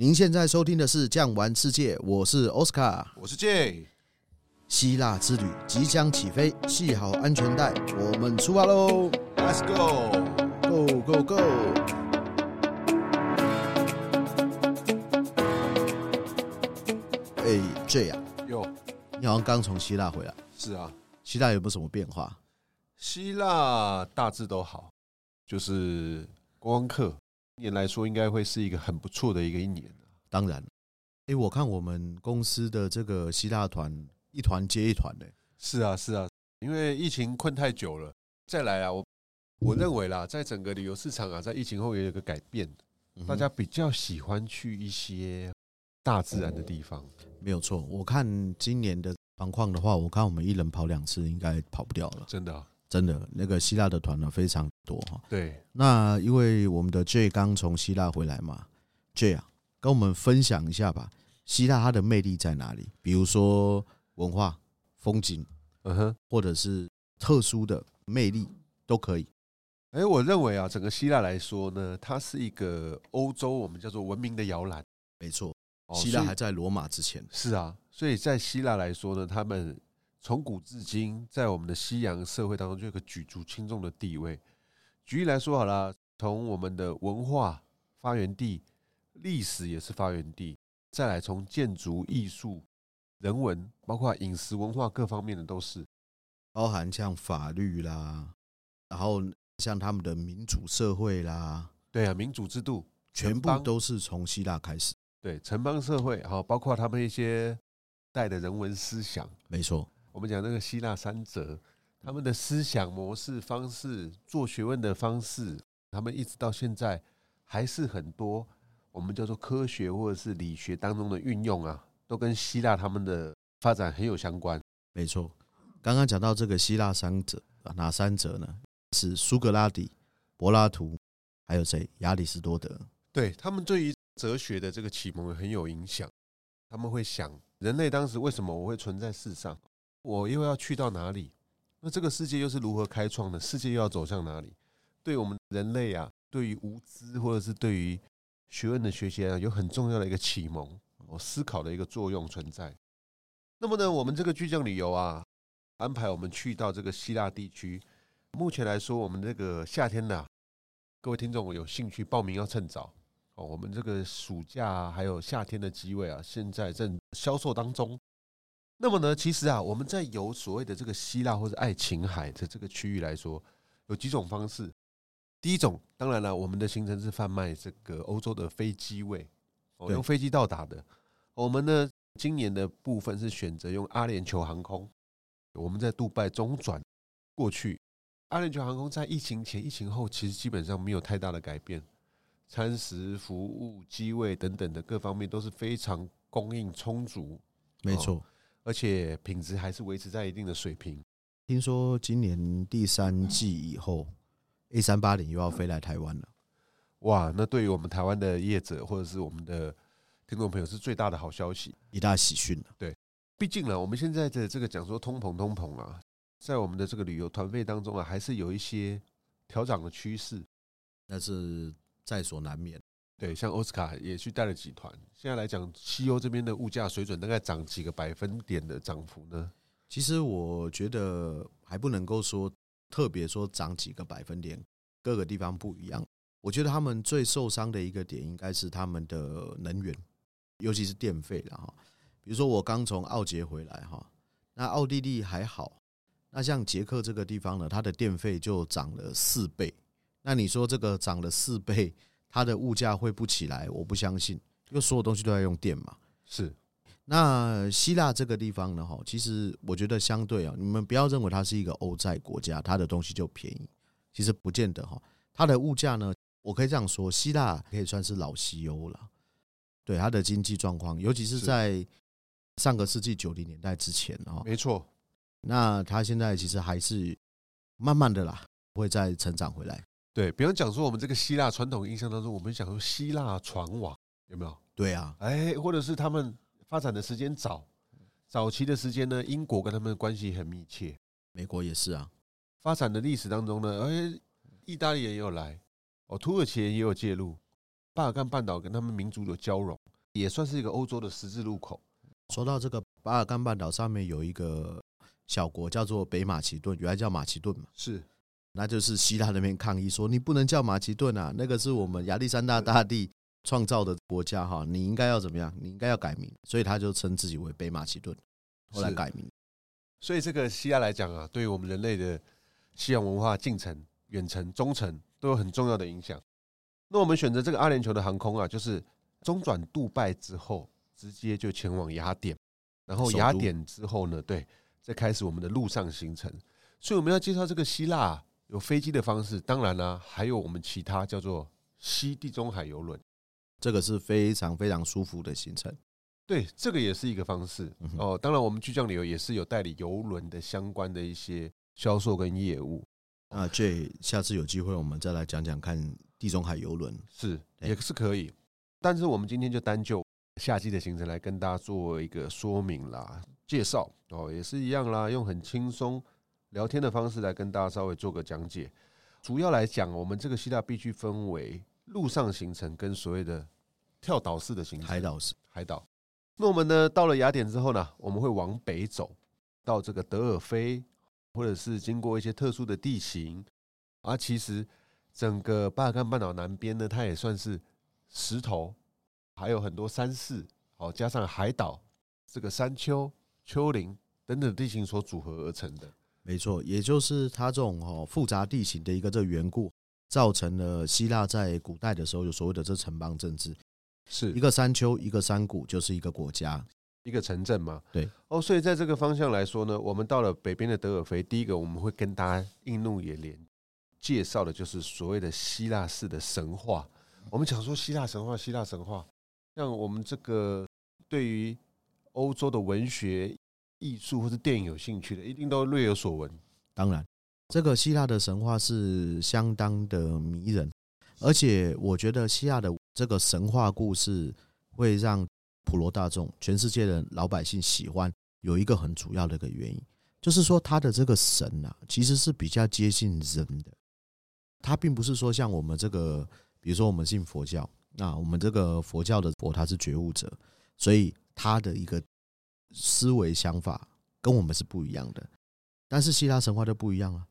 您现在收听的是《酱玩世界》，我是奥斯卡，我是 J。希腊之旅即将起飞，系好安全带，我们出发喽！Let's go，Go Go Go！哎，J 啊，哟，你好像刚从希腊回来。是啊，希腊有没有什么变化？希腊大致都好，就是观光客。年来说，应该会是一个很不错的一个一年。当然，哎，我看我们公司的这个希腊团一团接一团的。是啊，是啊，因为疫情困太久了，再来啊，我我认为啦，在整个旅游市场啊，在疫情后也有个改变，大家比较喜欢去一些大自然的地方。没有错，我看今年的状况的话，我看我们一人跑两次，应该跑不掉了。真的啊。真的，那个希腊的团呢非常多哈。对，那因为我们的 J 刚从希腊回来嘛，J 啊，跟我们分享一下吧。希腊它的魅力在哪里？比如说文化、风景，嗯哼，或者是特殊的魅力都可以。哎，我认为啊，整个希腊来说呢，它是一个欧洲我们叫做文明的摇篮。没错，希腊还在罗马之前。是啊，所以在希腊来说呢，他们。从古至今，在我们的西洋社会当中，就有个举足轻重的地位。举例来说好了，从我们的文化发源地、历史也是发源地，再来从建筑、艺术、人文，包括饮食文化各方面的都是，包含像法律啦，然后像他们的民主社会啦，对啊，民主制度全部都是从希腊开始。对，城邦社会，好，包括他们一些带的人文思想，没错。我们讲那个希腊三哲，他们的思想模式、方式、做学问的方式，他们一直到现在还是很多我们叫做科学或者是理学当中的运用啊，都跟希腊他们的发展很有相关。没错，刚刚讲到这个希腊三哲，哪三哲呢？是苏格拉底、柏拉图，还有谁？亚里士多德。对，他们对于哲学的这个启蒙很有影响。他们会想，人类当时为什么我会存在世上？我又要去到哪里？那这个世界又是如何开创的？世界又要走向哪里？对我们人类啊，对于无知或者是对于学问的学习啊，有很重要的一个启蒙、我思考的一个作用存在。那么呢，我们这个巨匠旅游啊，安排我们去到这个希腊地区。目前来说，我们这个夏天呢，各位听众有兴趣报名要趁早哦。我们这个暑假还有夏天的机位啊，现在正销售当中。那么呢，其实啊，我们在游所谓的这个希腊或者爱琴海的这个区域来说，有几种方式。第一种，当然了，我们的行程是贩卖这个欧洲的飞机位，哦，用飞机到达的。我们呢，今年的部分是选择用阿联酋航空，我们在杜拜中转过去。阿联酋航空在疫情前、疫情后，其实基本上没有太大的改变，餐食、服务、机位等等的各方面都是非常供应充足。没错。而且品质还是维持在一定的水平。听说今年第三季以后，A 三八零又要飞来台湾了。哇，那对于我们台湾的业者或者是我们的听众朋友是最大的好消息，一大喜讯了。对，毕竟呢，我们现在的这个讲说通膨通膨啊，在我们的这个旅游团费当中啊，还是有一些调涨的趋势，那是在所难免。对，像奥斯卡也去带了几团。现在来讲，西欧这边的物价水准大概涨几个百分点的涨幅呢？其实我觉得还不能够说特别说涨几个百分点，各个地方不一样。我觉得他们最受伤的一个点应该是他们的能源，尤其是电费了哈。比如说我刚从奥捷回来哈，那奥地利还好，那像捷克这个地方呢，它的电费就涨了四倍。那你说这个涨了四倍？它的物价会不起来？我不相信，因为所有东西都要用电嘛。是，那希腊这个地方呢？哈，其实我觉得相对啊，你们不要认为它是一个欧债国家，它的东西就便宜，其实不见得哈。它的物价呢，我可以这样说，希腊可以算是老西欧了。对它的经济状况，尤其是在上个世纪九零年代之前啊，没错。那它现在其实还是慢慢的啦，会再成长回来。对，比方讲说，我们这个希腊传统印象当中，我们讲说希腊船网有没有？对啊，哎，或者是他们发展的时间早，早期的时间呢，英国跟他们的关系很密切，美国也是啊。发展的历史当中呢，哎，意大利人也有来，哦，土耳其人也有介入，巴尔干半岛跟他们民族的交融，也算是一个欧洲的十字路口。说到这个巴尔干半岛上面有一个小国叫做北马其顿，原来叫马其顿嘛，是，那就是希腊那边抗议说你不能叫马其顿啊，那个是我们亚历山大大帝创造的国家哈，你应该要怎么样？你应该要改名，所以他就称自己为北马其顿，后来改名。所以这个希腊来讲啊，对于我们人类的西洋文化进程、远程、中程都有很重要的影响。那我们选择这个阿联酋的航空啊，就是中转杜拜之后。直接就前往雅典，然后雅典之后呢，对，再开始我们的陆上行程。所以我们要介绍这个希腊有飞机的方式，当然呢，还有我们其他叫做西地中海邮轮，这个是非常非常舒服的行程。对，这个也是一个方式哦。当然，我们巨匠旅游也是有代理邮轮的相关的一些销售跟业务。啊，J，下次有机会我们再来讲讲看地中海邮轮，是也是可以。但是我们今天就单就。夏季的行程来跟大家做一个说明啦，介绍哦，也是一样啦，用很轻松聊天的方式来跟大家稍微做个讲解。主要来讲，我们这个希腊必须分为陆上行程跟所谓的跳岛式的行程，海岛式海岛。那我们呢，到了雅典之后呢，我们会往北走到这个德尔菲，或者是经过一些特殊的地形。而其实整个巴尔干半岛南边呢，它也算是石头。还有很多山势，哦，加上海岛，这个山丘、丘陵等等地形所组合而成的。没错，也就是它这种哦复杂地形的一个这缘故，造成了希腊在古代的时候有所谓的这城邦政治，是一个山丘、一个山谷就是一个国家、一个城镇嘛。对，哦，所以在这个方向来说呢，我们到了北边的德尔菲，第一个我们会跟大家映入眼帘介绍的就是所谓的希腊式的神话。我们讲说希腊神话，希腊神话。像我们这个对于欧洲的文学、艺术或者电影有兴趣的，一定都略有所闻。当然，这个希腊的神话是相当的迷人，而且我觉得希腊的这个神话故事会让普罗大众、全世界的老百姓喜欢。有一个很主要的一个原因，就是说他的这个神啊，其实是比较接近人的。他并不是说像我们这个，比如说我们信佛教。那我们这个佛教的佛，他是觉悟者，所以他的一个思维想法跟我们是不一样的。但是希腊神话就不一样了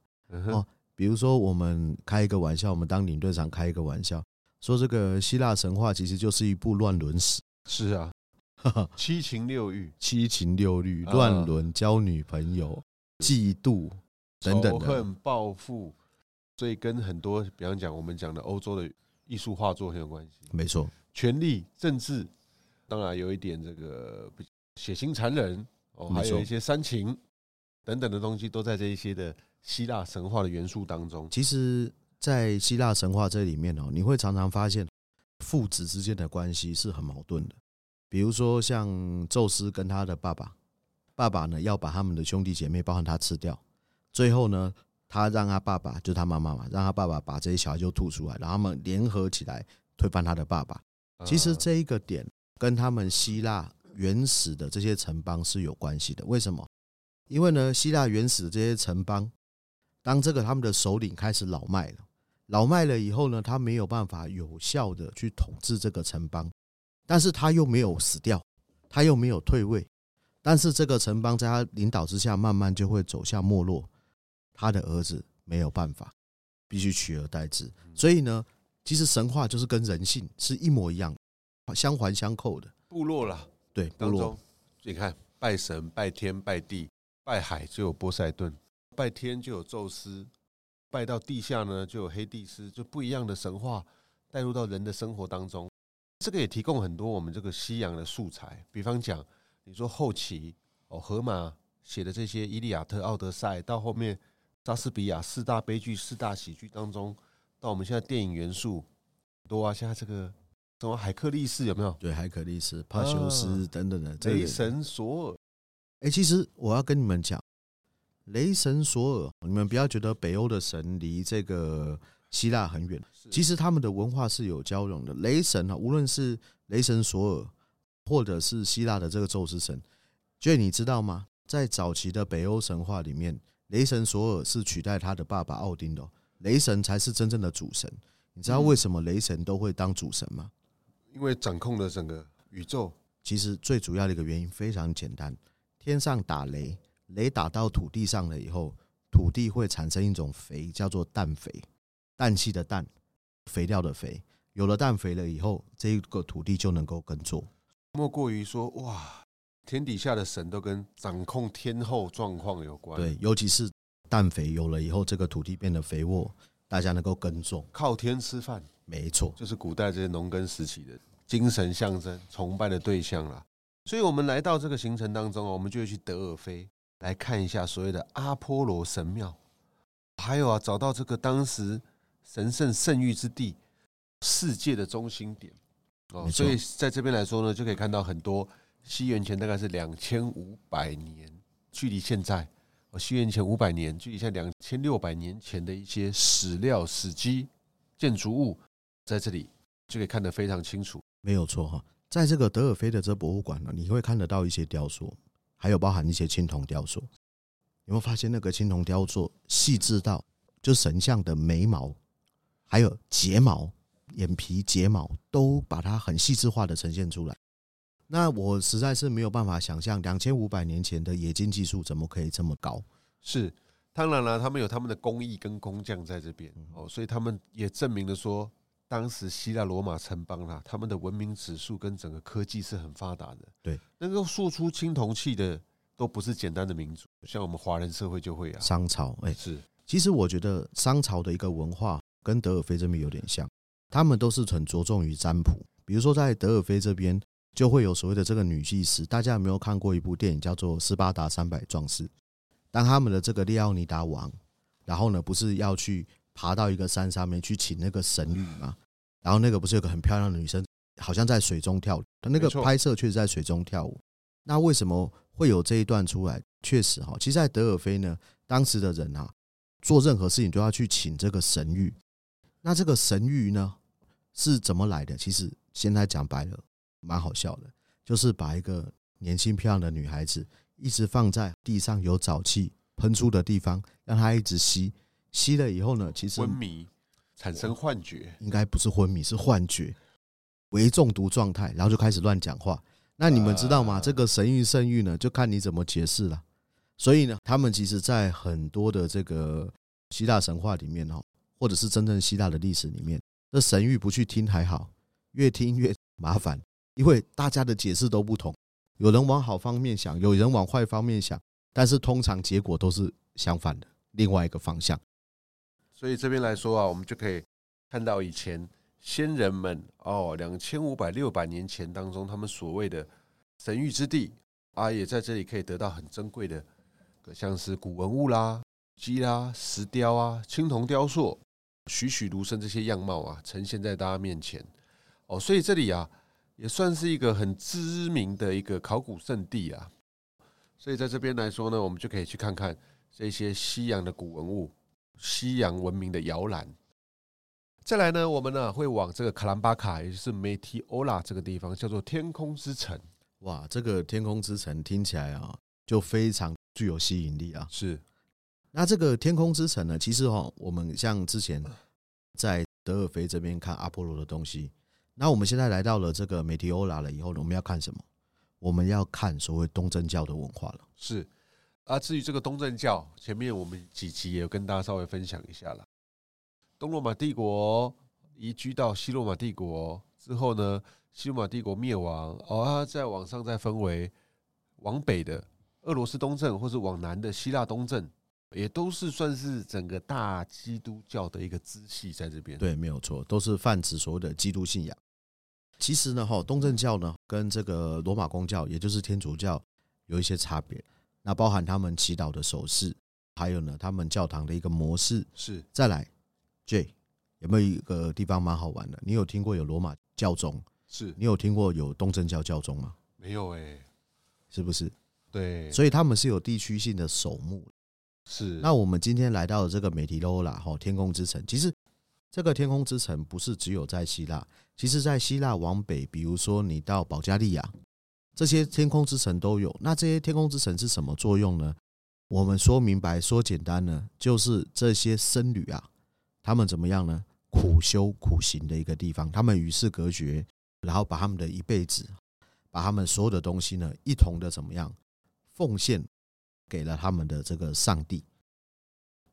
哦。比如说，我们开一个玩笑，我们当领队长开一个玩笑，说这个希腊神话其实就是一部乱伦史。是啊，七情六欲，七情六欲，乱伦、交女朋友、嫉妒等等的，仇恨、报复，所以跟很多，比方讲我们讲的欧洲的。艺术画作很有关系，没错。权力、政治，当然有一点这个血腥残忍哦，还有一些煽情等等的东西，都在这一些的希腊神话的元素当中。其实，在希腊神话这里面哦，你会常常发现父子之间的关系是很矛盾的。比如说，像宙斯跟他的爸爸，爸爸呢要把他们的兄弟姐妹，包含他吃掉，最后呢。他让他爸爸，就他妈妈嘛，让他爸爸把这些小孩就吐出来，然后他们联合起来推翻他的爸爸。其实这一个点跟他们希腊原始的这些城邦是有关系的。为什么？因为呢，希腊原始的这些城邦，当这个他们的首领开始老迈了，老迈了以后呢，他没有办法有效的去统治这个城邦，但是他又没有死掉，他又没有退位，但是这个城邦在他领导之下，慢慢就会走向没落。他的儿子没有办法，必须取而代之。所以呢，其实神话就是跟人性是一模一样，相环相扣的。部落了，对，当中。你看，拜神、拜天、拜地，拜海就有波塞顿，拜天就有宙斯，拜到地下呢就有黑帝斯，就不一样的神话带入到人的生活当中。这个也提供很多我们这个西洋的素材，比方讲，你说后期哦，荷马写的这些《伊利亚特》《奥德赛》，到后面。莎士比亚四大悲剧、四大喜剧当中，到我们现在电影元素多啊，现在这个什么海克力士有没有？对，海克力士、帕修斯等等的。雷神索尔，哎，其实我要跟你们讲，雷神索尔，你们不要觉得北欧的神离这个希腊很远，其实他们的文化是有交融的。雷神啊，无论是雷神索尔，或者是希腊的这个宙斯神，所以你知道吗？在早期的北欧神话里面。雷神索尔是取代他的爸爸奥丁的，雷神才是真正的主神。你知道为什么雷神都会当主神吗？因为掌控了整个宇宙。其实最主要的一个原因非常简单：天上打雷，雷打到土地上了以后，土地会产生一种肥，叫做氮肥，氮气的氮，肥料的肥。有了氮肥了以后，这个土地就能够耕作。莫过于说，哇，天底下的神都跟掌控天后状况有关。对，尤其是氮肥有了以后，这个土地变得肥沃，大家能够耕种，靠天吃饭。没错，就是古代这些农耕时期的精神象征、崇拜的对象啦。所以，我们来到这个行程当中，我们就会去德尔菲来看一下所谓的阿波罗神庙，还有啊，找到这个当时神圣圣域之地。世界的中心点哦，所以在这边来说呢，就可以看到很多西元前大概是两千五百年，距离现在哦，西元前五百年，距离现在两千六百年前的一些史料、史迹、建筑物，在这里就可以看得非常清楚。没有错哈，在这个德尔菲的这博物馆呢，你会看得到一些雕塑，还有包含一些青铜雕塑。有没有发现那个青铜雕塑细致到，就神像的眉毛，还有睫毛？眼皮、睫毛都把它很细致化的呈现出来。那我实在是没有办法想象，两千五百年前的冶金技术怎么可以这么高？是，当然了，他们有他们的工艺跟工匠在这边哦，所以他们也证明了说，当时希腊罗马城邦啦，他们的文明指数跟整个科技是很发达的。对，能够塑出青铜器的，都不是简单的民族，像我们华人社会就会啊。商朝，哎，是。其实我觉得商朝的一个文化跟德尔菲这边有点像。他们都是很着重于占卜，比如说在德尔菲这边就会有所谓的这个女祭司。大家有没有看过一部电影叫做《斯巴达三百壮士》？当他们的这个列奥尼达王，然后呢，不是要去爬到一个山上面去请那个神女吗？然后那个不是有个很漂亮的女生，好像在水中跳，他那个拍摄确实在水中跳舞。那为什么会有这一段出来？确实哈，其实，在德尔菲呢，当时的人啊，做任何事情都要去请这个神谕。那这个神谕呢，是怎么来的？其实现在讲白了，蛮好笑的，就是把一个年轻漂亮的女孩子一直放在地上有沼气喷出的地方，让她一直吸，吸了以后呢，其实昏迷，产生幻觉，应该不是昏迷，是幻觉，为中毒状态，然后就开始乱讲话。那你们知道吗？这个神域圣域呢，就看你怎么解释了。所以呢，他们其实在很多的这个希腊神话里面哈。或者是真正希腊的历史里面，这神域不去听还好，越听越麻烦，因为大家的解释都不同，有人往好方面想，有人往坏方面想，但是通常结果都是相反的，另外一个方向。所以这边来说啊，我们就可以看到以前先人们哦，两千五百六百年前当中，他们所谓的神域之地啊，也在这里可以得到很珍贵的，像是古文物啦、鸡啦、石雕啊、青铜雕塑。栩栩如生这些样貌啊，呈现在大家面前哦，所以这里啊也算是一个很知名的一个考古圣地啊。所以在这边来说呢，我们就可以去看看这些西洋的古文物、西洋文明的摇篮。再来呢，我们呢会往这个卡兰巴卡，也就是 Meteola 这个地方，叫做天空之城。哇，这个天空之城听起来啊，就非常具有吸引力啊。是。那这个天空之城呢？其实哈，我们像之前在德尔菲这边看阿波罗的东西，那我们现在来到了这个美提欧拉了以后呢，我们要看什么？我们要看所谓东正教的文化了。是啊，至于这个东正教，前面我们几期也有跟大家稍微分享一下了。东罗马帝国移居到西罗马帝国之后呢，西罗马帝国灭亡，哦，再往上再分为往北的俄罗斯东正，或是往南的希腊东正。也都是算是整个大基督教的一个支系在这边。对，没有错，都是泛指所谓的基督信仰。其实呢，哈，东正教呢跟这个罗马公教，也就是天主教，有一些差别。那包含他们祈祷的手势，还有呢，他们教堂的一个模式。是。再来，J 有没有一个地方蛮好玩的？你有听过有罗马教宗？是你有听过有东正教教宗吗？没有哎，是不是？对。所以他们是有地区性的守墓。是，那我们今天来到了这个美提欧拉哈天空之城。其实这个天空之城不是只有在希腊，其实在希腊往北，比如说你到保加利亚，这些天空之城都有。那这些天空之城是什么作用呢？我们说明白说简单呢，就是这些僧侣啊，他们怎么样呢？苦修苦行的一个地方，他们与世隔绝，然后把他们的一辈子，把他们所有的东西呢，一同的怎么样奉献给了他们的这个上帝。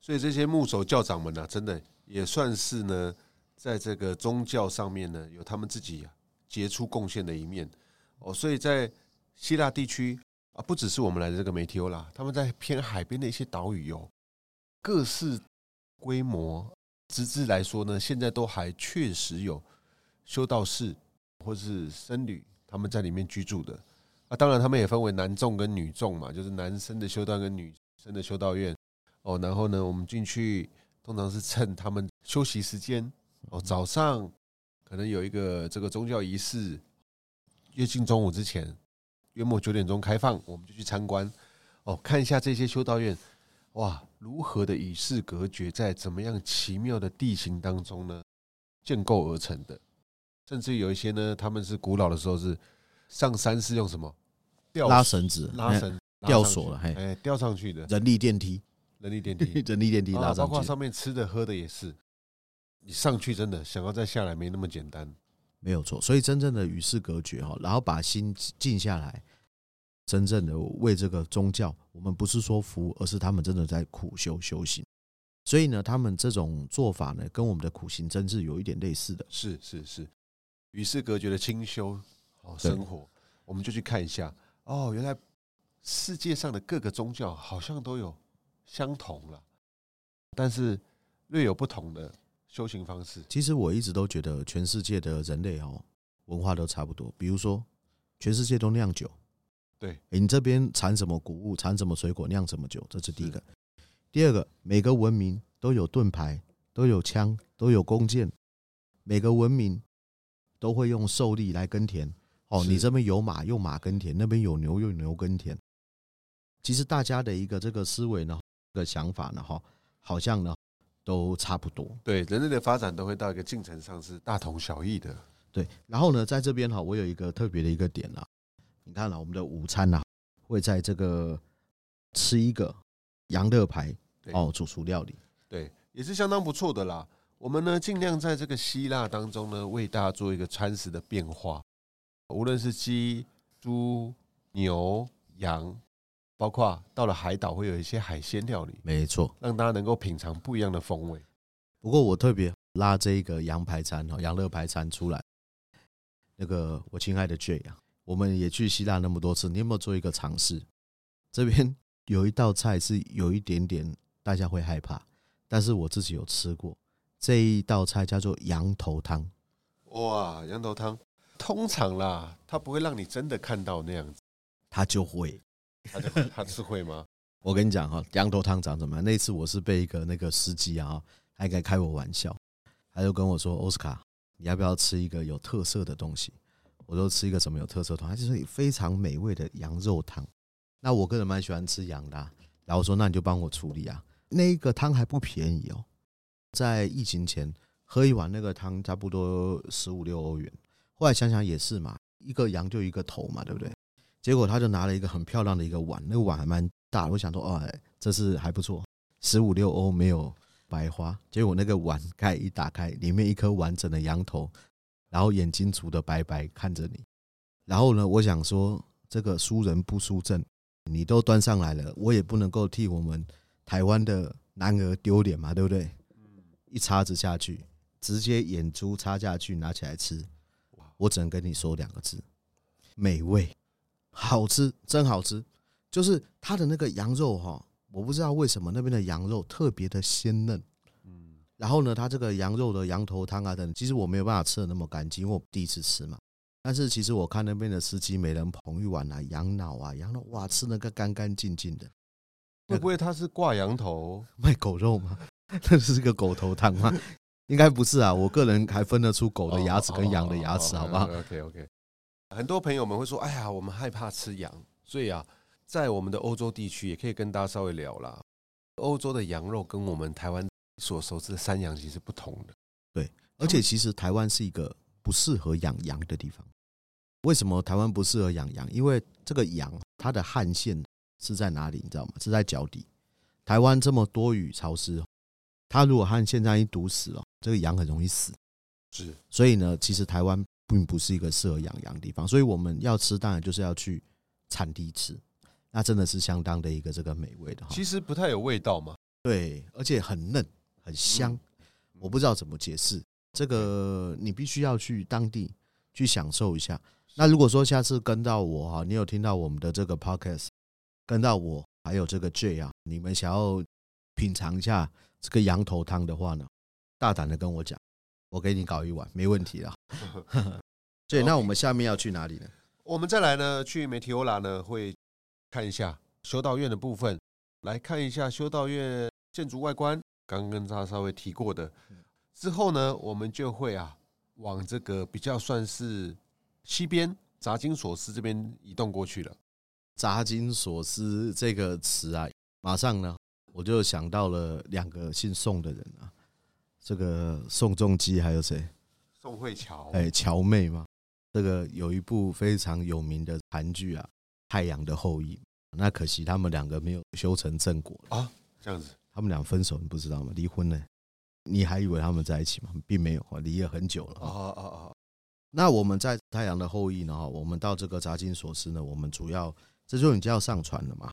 所以这些牧首教长们呢、真的也算是呢，在这个宗教上面呢，有他们自己杰出贡献的一面哦。所以在希腊地区啊，不只是我们来的这个梅提欧拉，他们在偏海边的一些岛屿有各式规模，直至来说呢，现在都还确实有修道士或是僧侣他们在里面居住的啊。当然，他们也分为男众跟女众嘛，就是男生的修道跟女生的修道院。哦，然后呢，我们进去通常是趁他们休息时间哦，早上可能有一个这个宗教仪式，约近中午之前，约莫九点钟开放，我们就去参观。哦，看一下这些修道院，哇，如何的与世隔绝，在怎么样奇妙的地形当中呢建构而成的，甚至有一些呢，他们是古老的时候是上山是用什么？吊拉绳子、拉绳、吊索了，哎，吊上去的。人力电梯。人力电梯，人力电梯拉上去，包括上面吃的喝的也是。你上去真的想要再下来没那么简单，没有错。所以真正的与世隔绝哈，然后把心静下来，真正的为这个宗教，我们不是说服务，而是他们真的在苦修修行。所以呢，他们这种做法呢，跟我们的苦行真是有一点类似的。是是是，与世隔绝的清修哦，生活，我们就去看一下哦，原来世界上的各个宗教好像都有。相同了，但是略有不同的修行方式。其实我一直都觉得，全世界的人类哦，文化都差不多。比如说，全世界都酿酒，对，你这边产什么谷物，产什么水果，酿什么酒，这是第一个。第二个，每个文明都有盾牌，都有枪，都有弓箭，每个文明都会用兽力来耕田。哦，你这边有马，用马耕田；那边有牛，用牛耕田。其实大家的一个这个思维呢。的想法呢，哈，好像呢都差不多。对，人类的发展都会到一个进程上是大同小异的。对，然后呢，在这边哈，我有一个特别的一个点啊，你看了我们的午餐呐，会在这个吃一个羊肋排哦，主厨料理，对，也是相当不错的啦。我们呢，尽量在这个希腊当中呢，为大家做一个餐食的变化，无论是鸡、猪、牛、羊。包括到了海岛会有一些海鲜料理，没错，让大家能够品尝不一样的风味。不过我特别拉这一个羊排餐哦，羊肋排餐出来。那个我亲爱的 Jay 啊，我们也去希腊那么多次，你有没有做一个尝试？这边有一道菜是有一点点大家会害怕，但是我自己有吃过这一道菜叫做羊头汤。哇，羊头汤，通常啦，它不会让你真的看到那样子，它就会。他他是会吗？我跟你讲哈，羊头汤长怎么样？那次我是被一个那个司机啊，还该开我玩笑，他就跟我说：“奥斯卡，你要不要吃一个有特色的东西？”我说：“吃一个什么有特色的？”他就说：“非常美味的羊肉汤。”那我个人蛮喜欢吃羊的，然后我说：“那你就帮我处理啊。”那个汤还不便宜哦，在疫情前喝一碗那个汤差不多十五六欧元。后来想想也是嘛，一个羊就一个头嘛，对不对？结果他就拿了一个很漂亮的一个碗，那个碗还蛮大。我想说，哦，这是还不错，十五六欧没有白花。结果那个碗盖一打开，里面一颗完整的羊头，然后眼睛煮的白白看着你。然后呢，我想说，这个输人不输阵，你都端上来了，我也不能够替我们台湾的男儿丢脸嘛，对不对？一叉子下去，直接眼珠插下去，拿起来吃。我只能跟你说两个字：美味。好吃，真好吃，就是它的那个羊肉哈，我不知道为什么那边的羊肉特别的鲜嫩，嗯，然后呢，它这个羊肉的羊头汤啊等，其实我没有办法吃的那么干净，因为我第一次吃嘛。但是其实我看那边的司机每人捧一碗啊，羊脑啊，羊肉哇，吃那个干干净净的。会不会他是挂羊头卖狗肉吗？那是个狗头汤吗？应该不是啊，我个人还分得出狗的牙齿跟羊的牙齿，好不好？OK OK。很多朋友们会说：“哎呀，我们害怕吃羊，所以啊，在我们的欧洲地区也可以跟大家稍微聊啦。欧洲的羊肉跟我们台湾所熟知的山羊其实不同的，对。而且其实台湾是一个不适合养羊的地方。为什么台湾不适合养羊？因为这个羊它的汗腺是在哪里？你知道吗？是在脚底。台湾这么多雨潮湿，它如果汗腺这样一堵死了，这个羊很容易死。是。所以呢，其实台湾并不是一个适合养羊的地方，所以我们要吃，当然就是要去产地吃，那真的是相当的一个这个美味的。其实不太有味道嘛，对，而且很嫩很香，我不知道怎么解释，这个你必须要去当地去享受一下。那如果说下次跟到我哈，你有听到我们的这个 podcast，跟到我还有这个 J 啊，你们想要品尝一下这个羊头汤的话呢，大胆的跟我讲。我给你搞一碗，没问题了。对，那我们下面要去哪里呢？我们再来呢，去梅提欧拉呢，会看一下修道院的部分，来看一下修道院建筑外观。刚刚跟大家稍微提过的，之后呢，我们就会啊，往这个比较算是西边杂金索斯这边移动过去了。杂金索斯这个词啊，马上呢，我就想到了两个姓宋的人啊。这个宋仲基还有谁？宋慧乔，哎，乔妹嘛。这个有一部非常有名的韩剧啊，《太阳的后裔》。那可惜他们两个没有修成正果啊。这样子，他们俩分手，你不知道吗？离婚了。你还以为他们在一起吗？并没有，离了很久了。哦哦哦。那我们在《太阳的后裔》呢？哈，我们到这个札金索斯呢，我们主要这就已经要上船了嘛。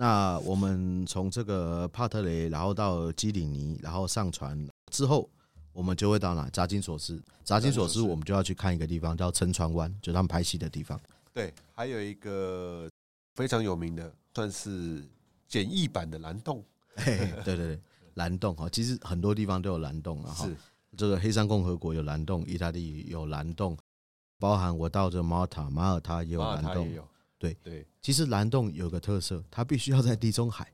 那我们从这个帕特雷，然后到基里尼，然后上船之后，我们就会到哪？扎金索斯。扎金索斯，我们就要去看一个地方，叫沉船湾，就是他们拍戏的地方。对，还有一个非常有名的，算是简易版的蓝洞。对对对，蓝洞哈，其实很多地方都有蓝洞啊。是这个黑山共和国有蓝洞，意大利有蓝洞，包含我到这马耳他，马耳他也有蓝洞。对对，其实蓝洞有个特色，它必须要在地中海，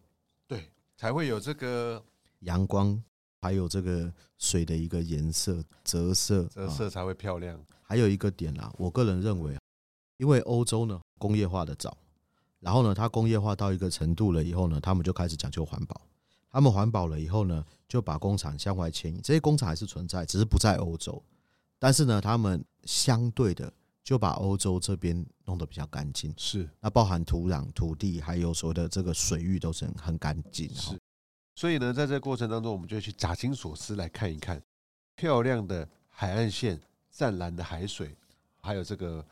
对，才会有这个阳光，还有这个水的一个颜色折射，折射才会漂亮。还有一个点啊，我个人认为，因为欧洲呢工业化的早，然后呢它工业化到一个程度了以后呢，他们就开始讲究环保，他们环保了以后呢，就把工厂向外迁移，这些工厂还是存在，只是不在欧洲，但是呢，他们相对的。就把欧洲这边弄得比较干净，是那包含土壤、土地，还有所谓的这个水域都是很很干净。是，所以呢，在这个过程当中，我们就去札金所思来看一看漂亮的海岸线、湛蓝的海水，还有这个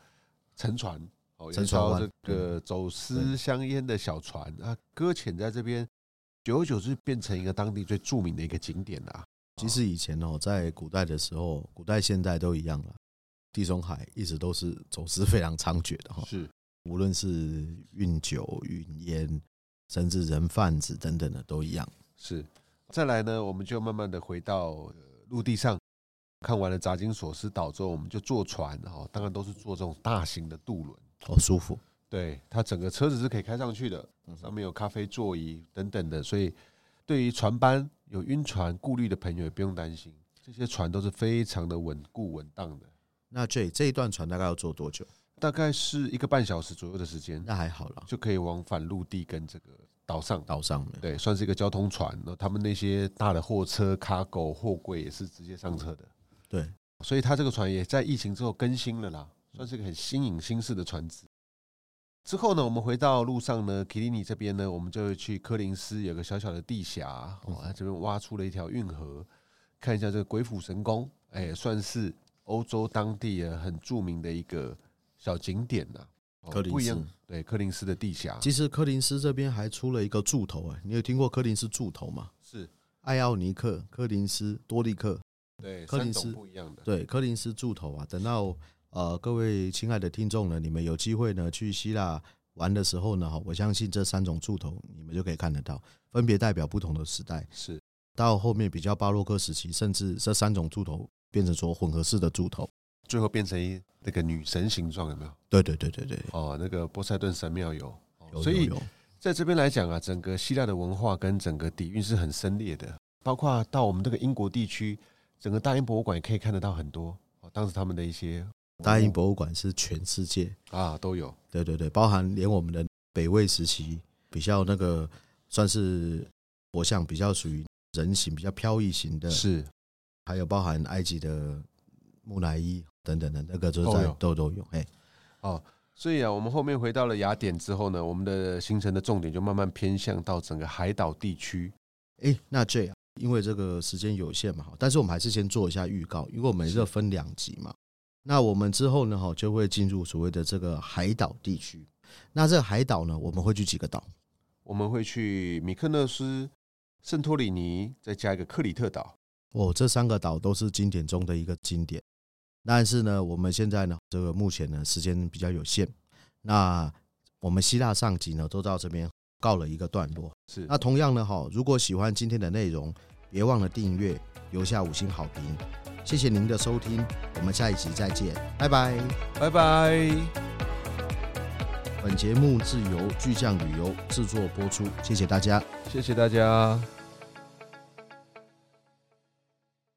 沉船哦，沉船这个走私香烟的小船啊，搁浅在这边，久而久之变成一个当地最著名的一个景点了。其实以前哦，在古代的时候，古代现代都一样了。地中海一直都是走私非常猖獗的哈，是无论是运酒、运烟，甚至人贩子等等的都一样。是，再来呢，我们就慢慢的回到陆地上，看完了杂金索斯岛之后，我们就坐船哈，当然都是坐这种大型的渡轮，好舒服。对，它整个车子是可以开上去的，上面有咖啡座椅等等的，所以对于船班有晕船顾虑的朋友也不用担心，这些船都是非常的稳固稳当的。那这这一段船大概要坐多久？大概是一个半小时左右的时间。那还好了，就可以往返陆地跟这个岛上。岛上对，算是一个交通船。他们那些大的货车、卡狗、货柜也是直接上车的。对，所以他这个船也在疫情之后更新了啦，算是一个很新颖新式的船只。之后呢，我们回到路上呢，基里尼这边呢，我们就会去科林斯，有个小小的地峡，哇，这边挖出了一条运河，看一下这个鬼斧神工，哎，算是。欧洲当地啊，很著名的一个小景点呐，科林斯。对，柯林斯的地峡。其实柯林斯这边还出了一个柱头哎，你有听过柯林斯柱头吗？是艾奥尼克、柯林斯、多利克。对，科林斯不一样的。对，柯林斯柱头啊，等到呃各位亲爱的听众呢，你们有机会呢去希腊玩的时候呢，哈，我相信这三种柱头你们就可以看得到，分别代表不同的时代。是到后面比较巴洛克时期，甚至这三种柱头。变成说混合式的柱头，最后变成一那个女神形状，有没有？对对对对对。哦，那个波塞顿神庙有，所以在这边来讲啊，整个希腊的文化跟整个底蕴是很深烈的。包括到我们这个英国地区，整个大英博物馆也可以看得到很多哦。当时他们的一些大英博物馆是全世界啊都有，对对对，包含连我们的北魏时期比较那个算是佛像比较属于人形比较飘逸型的，是。还有包含埃及的木乃伊等等的，那个就是在都都有。哎，哦，所以啊，我们后面回到了雅典之后呢，我们的行程的重点就慢慢偏向到整个海岛地区。哎，那这样，因为这个时间有限嘛，但是我们还是先做一下预告，因为我们是分两集嘛。那我们之后呢，哈，就会进入所谓的这个海岛地区。那这个海岛呢，我们会去几个岛？我们会去米克勒斯、圣托里尼，再加一个克里特岛。哦，这三个岛都是经典中的一个经典。但是呢，我们现在呢，这个目前呢，时间比较有限。那我们希腊上集呢，都到这边告了一个段落。是。那同样呢，哈，如果喜欢今天的内容，别忘了订阅，留下五星好评。谢谢您的收听，我们下一集再见，拜拜，拜拜。本节目自由巨匠旅游制作播出，谢谢大家，谢谢大家。